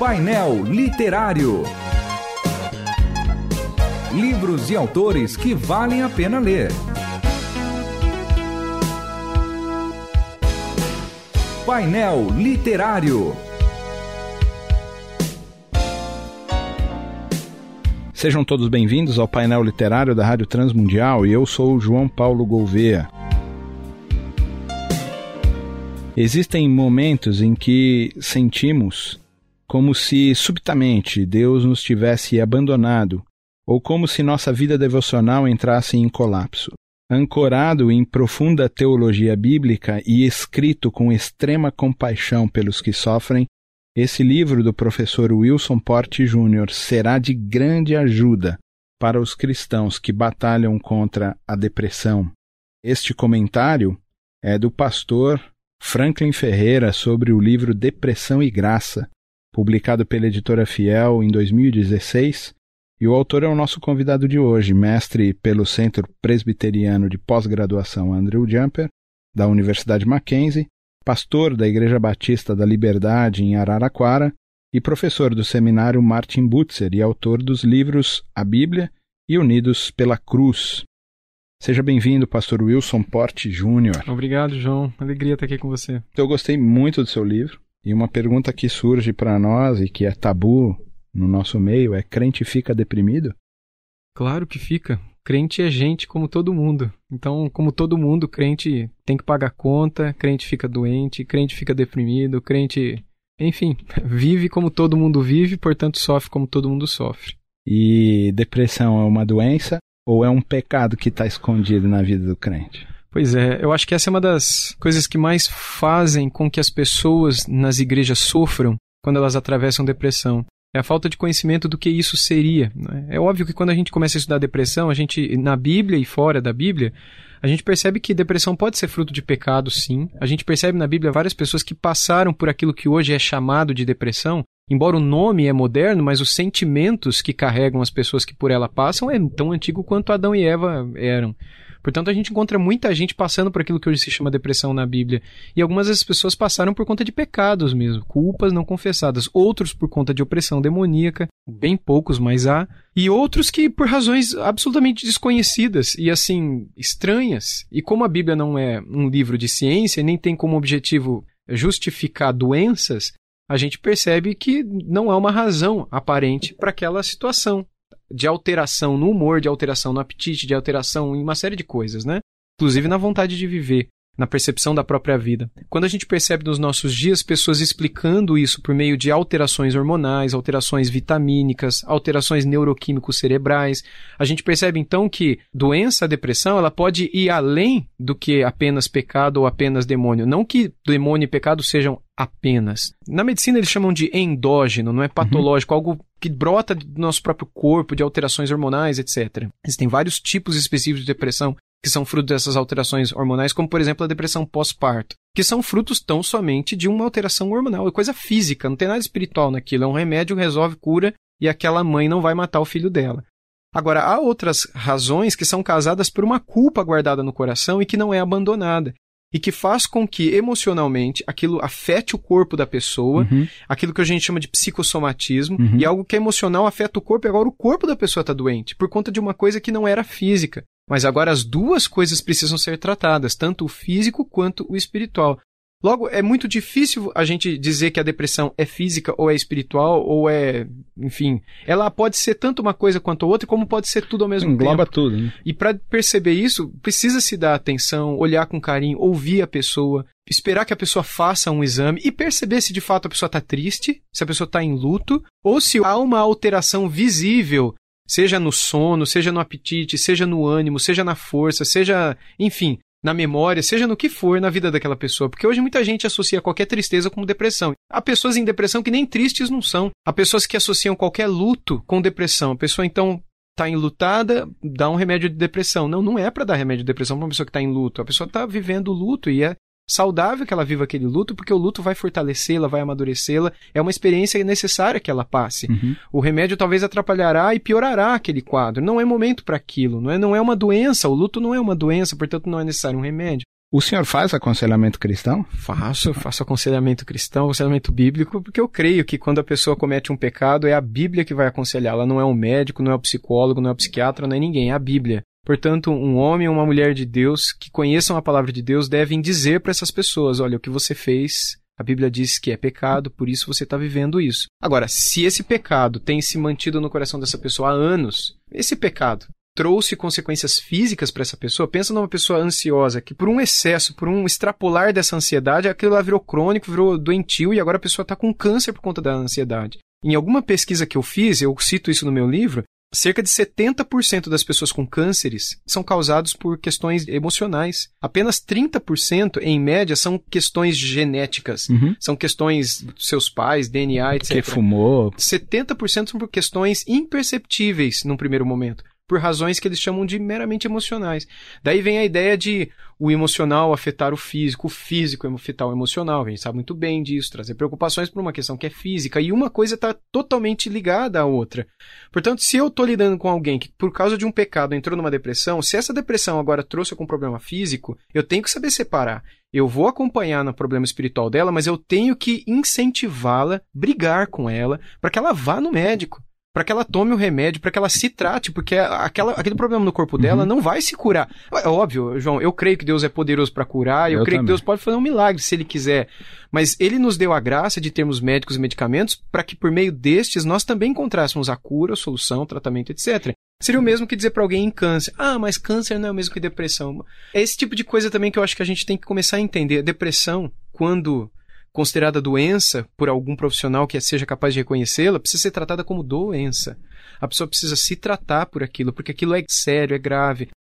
Painel Literário. Livros e autores que valem a pena ler. Painel Literário. Sejam todos bem-vindos ao painel literário da Rádio Transmundial e eu sou o João Paulo Gouveia. Existem momentos em que sentimos como se subitamente Deus nos tivesse abandonado ou como se nossa vida devocional entrasse em colapso. Ancorado em profunda teologia bíblica e escrito com extrema compaixão pelos que sofrem, esse livro do professor Wilson Porte Jr. será de grande ajuda para os cristãos que batalham contra a depressão. Este comentário é do pastor Franklin Ferreira sobre o livro Depressão e Graça, publicado pela editora Fiel em 2016, e o autor é o nosso convidado de hoje, mestre pelo Centro Presbiteriano de Pós-Graduação Andrew Jumper, da Universidade Mackenzie, pastor da Igreja Batista da Liberdade em Araraquara e professor do seminário Martin Butzer e autor dos livros A Bíblia e Unidos pela Cruz. Seja bem-vindo, pastor Wilson Porte Júnior. Obrigado, João. Alegria estar aqui com você. Eu gostei muito do seu livro e uma pergunta que surge para nós e que é tabu no nosso meio é: crente fica deprimido? Claro que fica. Crente é gente como todo mundo. Então, como todo mundo, crente tem que pagar conta, crente fica doente, crente fica deprimido, crente, enfim, vive como todo mundo vive, portanto sofre como todo mundo sofre. E depressão é uma doença ou é um pecado que está escondido na vida do crente? Pois é, eu acho que essa é uma das coisas que mais fazem com que as pessoas nas igrejas sofram quando elas atravessam depressão. É a falta de conhecimento do que isso seria. Né? É óbvio que quando a gente começa a estudar depressão, a gente, na Bíblia e fora da Bíblia, a gente percebe que depressão pode ser fruto de pecado, sim. A gente percebe na Bíblia várias pessoas que passaram por aquilo que hoje é chamado de depressão. Embora o nome é moderno, mas os sentimentos que carregam as pessoas que por ela passam é tão antigo quanto Adão e Eva eram. Portanto, a gente encontra muita gente passando por aquilo que hoje se chama depressão na Bíblia. E algumas dessas pessoas passaram por conta de pecados mesmo, culpas não confessadas. Outros por conta de opressão demoníaca, bem poucos, mas há. E outros que por razões absolutamente desconhecidas e assim, estranhas. E como a Bíblia não é um livro de ciência, nem tem como objetivo justificar doenças, a gente percebe que não há uma razão aparente para aquela situação de alteração no humor, de alteração no apetite, de alteração em uma série de coisas, né? Inclusive na vontade de viver, na percepção da própria vida. Quando a gente percebe nos nossos dias pessoas explicando isso por meio de alterações hormonais, alterações vitamínicas, alterações neuroquímicos cerebrais, a gente percebe então que doença, depressão, ela pode ir além do que apenas pecado ou apenas demônio. Não que demônio e pecado sejam apenas. Na medicina eles chamam de endógeno, não é patológico, uhum. algo que brota do nosso próprio corpo, de alterações hormonais, etc. Existem vários tipos específicos de depressão que são fruto dessas alterações hormonais, como por exemplo a depressão pós-parto, que são frutos tão somente de uma alteração hormonal, é coisa física, não tem nada espiritual naquilo, é um remédio resolve, cura e aquela mãe não vai matar o filho dela. Agora, há outras razões que são causadas por uma culpa guardada no coração e que não é abandonada e que faz com que emocionalmente aquilo afete o corpo da pessoa, uhum. aquilo que a gente chama de psicossomatismo, uhum. e algo que é emocional afeta o corpo, e agora o corpo da pessoa está doente, por conta de uma coisa que não era física. Mas agora as duas coisas precisam ser tratadas, tanto o físico quanto o espiritual. Logo, é muito difícil a gente dizer que a depressão é física ou é espiritual ou é, enfim, ela pode ser tanto uma coisa quanto outra, como pode ser tudo ao mesmo Engloba tempo. tudo. Né? E para perceber isso, precisa se dar atenção, olhar com carinho, ouvir a pessoa, esperar que a pessoa faça um exame e perceber se de fato a pessoa está triste, se a pessoa está em luto, ou se há uma alteração visível seja no sono, seja no apetite, seja no ânimo, seja na força, seja, enfim, na memória, seja no que for na vida daquela pessoa. Porque hoje muita gente associa qualquer tristeza com depressão. Há pessoas em depressão que nem tristes não são. Há pessoas que associam qualquer luto com depressão. A pessoa então está enlutada, dá um remédio de depressão. Não, não é para dar remédio de depressão para uma pessoa que está em luto. A pessoa está vivendo luto e é saudável que ela viva aquele luto, porque o luto vai fortalecê-la, vai amadurecê-la. É uma experiência necessária que ela passe. Uhum. O remédio talvez atrapalhará e piorará aquele quadro. Não é momento para aquilo, não é, não é uma doença. O luto não é uma doença, portanto não é necessário um remédio. O senhor faz aconselhamento cristão? Faço, faço aconselhamento cristão, aconselhamento bíblico, porque eu creio que quando a pessoa comete um pecado é a Bíblia que vai aconselhá-la, não é o médico, não é o psicólogo, não é o psiquiatra, não é ninguém, é a Bíblia. Portanto, um homem ou uma mulher de Deus que conheçam a palavra de Deus devem dizer para essas pessoas: olha, o que você fez, a Bíblia diz que é pecado, por isso você está vivendo isso. Agora, se esse pecado tem se mantido no coração dessa pessoa há anos, esse pecado trouxe consequências físicas para essa pessoa, pensa numa pessoa ansiosa que por um excesso, por um extrapolar dessa ansiedade, aquilo lá virou crônico, virou doentio e agora a pessoa está com câncer por conta da ansiedade. Em alguma pesquisa que eu fiz, eu cito isso no meu livro, Cerca de 70% das pessoas com cânceres são causados por questões emocionais. Apenas 30%, em média, são questões genéticas. Uhum. São questões dos seus pais, DNA, etc. Que fumou. 70% são por questões imperceptíveis num primeiro momento por razões que eles chamam de meramente emocionais. Daí vem a ideia de o emocional afetar o físico, o físico afetar o emocional. A gente sabe muito bem disso, trazer preocupações por uma questão que é física e uma coisa está totalmente ligada à outra. Portanto, se eu estou lidando com alguém que por causa de um pecado entrou numa depressão, se essa depressão agora trouxe algum problema físico, eu tenho que saber separar. Eu vou acompanhar no problema espiritual dela, mas eu tenho que incentivá-la, brigar com ela, para que ela vá no médico para que ela tome o remédio, para que ela se trate, porque aquela, aquele problema no corpo dela uhum. não vai se curar. É óbvio, João, eu creio que Deus é poderoso para curar, eu, eu creio também. que Deus pode fazer um milagre se ele quiser, mas ele nos deu a graça de termos médicos e medicamentos para que por meio destes nós também encontrássemos a cura, a solução, tratamento, etc. Seria o mesmo que dizer para alguém em câncer: "Ah, mas câncer não é o mesmo que depressão". É esse tipo de coisa também que eu acho que a gente tem que começar a entender. Depressão, quando considerada doença por algum profissional que seja capaz de reconhecê-la, precisa ser tratada como doença. A pessoa precisa se tratar por aquilo, porque aquilo é sério, é grave.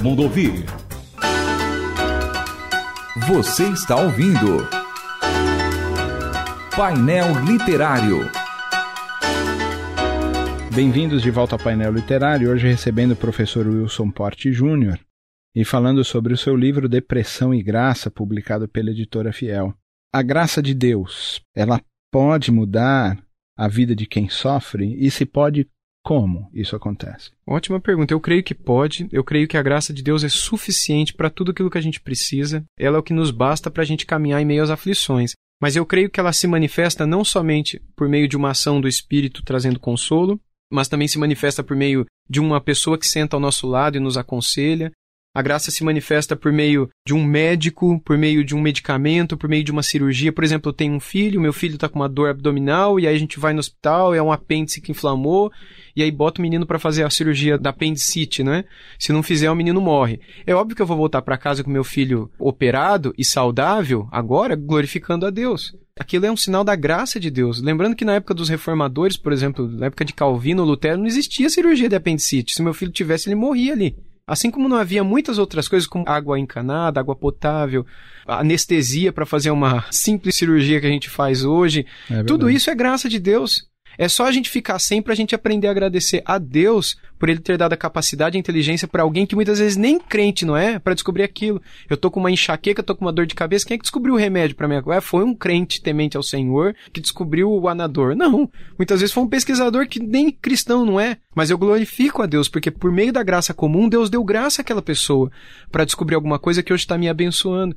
todo mundo ouvir. Você está ouvindo Painel Literário. Bem-vindos de volta ao Painel Literário, hoje recebendo o professor Wilson Porte Júnior e falando sobre o seu livro Depressão e Graça, publicado pela editora Fiel. A graça de Deus, ela pode mudar a vida de quem sofre e se pode como isso acontece? Ótima pergunta. Eu creio que pode. Eu creio que a graça de Deus é suficiente para tudo aquilo que a gente precisa. Ela é o que nos basta para a gente caminhar em meio às aflições. Mas eu creio que ela se manifesta não somente por meio de uma ação do Espírito trazendo consolo, mas também se manifesta por meio de uma pessoa que senta ao nosso lado e nos aconselha, a graça se manifesta por meio de um médico, por meio de um medicamento, por meio de uma cirurgia. Por exemplo, eu tenho um filho, meu filho está com uma dor abdominal, e aí a gente vai no hospital, é um apêndice que inflamou, e aí bota o menino para fazer a cirurgia da apendicite, né? Se não fizer, o menino morre. É óbvio que eu vou voltar para casa com meu filho operado e saudável, agora, glorificando a Deus. Aquilo é um sinal da graça de Deus. Lembrando que na época dos reformadores, por exemplo, na época de Calvino, Lutero, não existia cirurgia de apendicite. Se meu filho tivesse, ele morria ali. Assim como não havia muitas outras coisas, como água encanada, água potável, anestesia para fazer uma simples cirurgia que a gente faz hoje, é tudo isso é graça de Deus. É só a gente ficar sem para a gente aprender a agradecer a Deus por ele ter dado a capacidade e inteligência para alguém que muitas vezes nem crente, não é? Para descobrir aquilo. Eu tô com uma enxaqueca, tô com uma dor de cabeça, quem é que descobriu o remédio para mim? É, foi um crente temente ao Senhor que descobriu o anador. Não, muitas vezes foi um pesquisador que nem cristão, não é? Mas eu glorifico a Deus porque por meio da graça comum, Deus deu graça àquela pessoa para descobrir alguma coisa que hoje está me abençoando.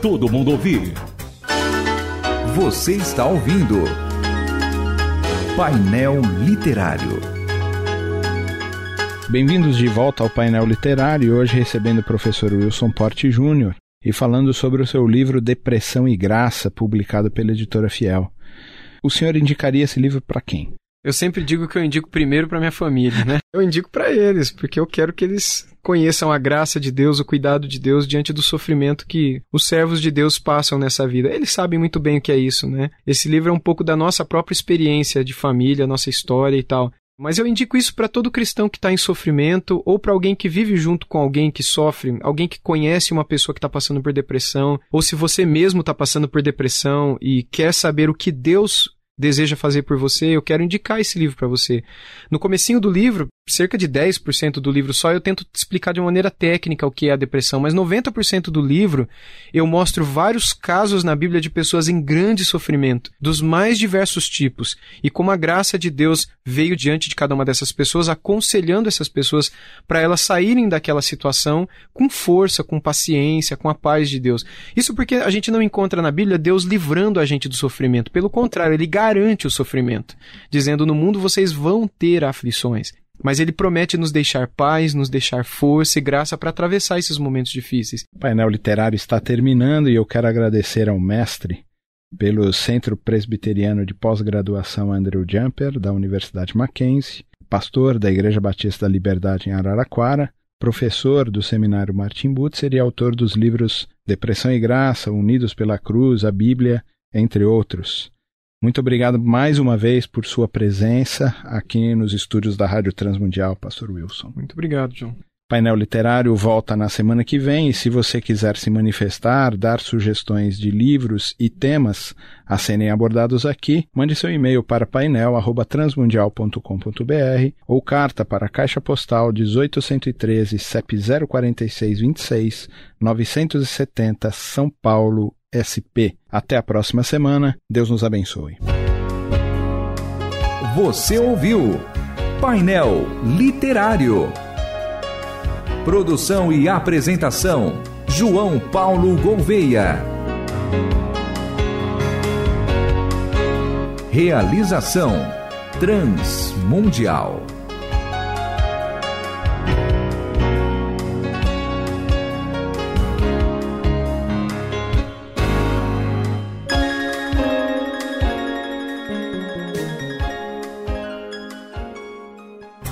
todo mundo ouvir. Você está ouvindo Painel Literário. Bem-vindos de volta ao painel literário, hoje recebendo o professor Wilson Porte Júnior e falando sobre o seu livro Depressão e Graça, publicado pela editora Fiel. O senhor indicaria esse livro para quem? Eu sempre digo que eu indico primeiro para minha família, né? Eu indico para eles, porque eu quero que eles conheçam a graça de Deus, o cuidado de Deus diante do sofrimento que os servos de Deus passam nessa vida. Eles sabem muito bem o que é isso, né? Esse livro é um pouco da nossa própria experiência de família, nossa história e tal. Mas eu indico isso para todo cristão que está em sofrimento ou para alguém que vive junto com alguém que sofre, alguém que conhece uma pessoa que está passando por depressão, ou se você mesmo está passando por depressão e quer saber o que Deus deseja fazer por você, eu quero indicar esse livro para você. No comecinho do livro, cerca de 10% do livro só eu tento explicar de maneira técnica o que é a depressão, mas 90% do livro eu mostro vários casos na Bíblia de pessoas em grande sofrimento, dos mais diversos tipos, e como a graça de Deus veio diante de cada uma dessas pessoas, aconselhando essas pessoas para elas saírem daquela situação com força, com paciência, com a paz de Deus. Isso porque a gente não encontra na Bíblia Deus livrando a gente do sofrimento, pelo contrário, ele garante o sofrimento, dizendo: "No mundo vocês vão ter aflições". Mas ele promete nos deixar paz, nos deixar força e graça para atravessar esses momentos difíceis. O painel literário está terminando e eu quero agradecer ao mestre pelo Centro Presbiteriano de Pós-Graduação Andrew Jumper, da Universidade Mackenzie, pastor da Igreja Batista da Liberdade em Araraquara, professor do Seminário Martin Butzer e autor dos livros Depressão e Graça, Unidos pela Cruz, a Bíblia, entre outros. Muito obrigado mais uma vez por sua presença aqui nos estúdios da Rádio Transmundial, Pastor Wilson. Muito obrigado, John. Painel Literário volta na semana que vem e se você quiser se manifestar, dar sugestões de livros e temas a serem abordados aqui, mande seu e-mail para painel@transmundial.com.br ou carta para a Caixa Postal 18113 CEP 04626 970 São Paulo, SP. Até a próxima semana. Deus nos abençoe. Você ouviu Painel Literário. Produção e apresentação: João Paulo Gouveia. Realização: Transmundial.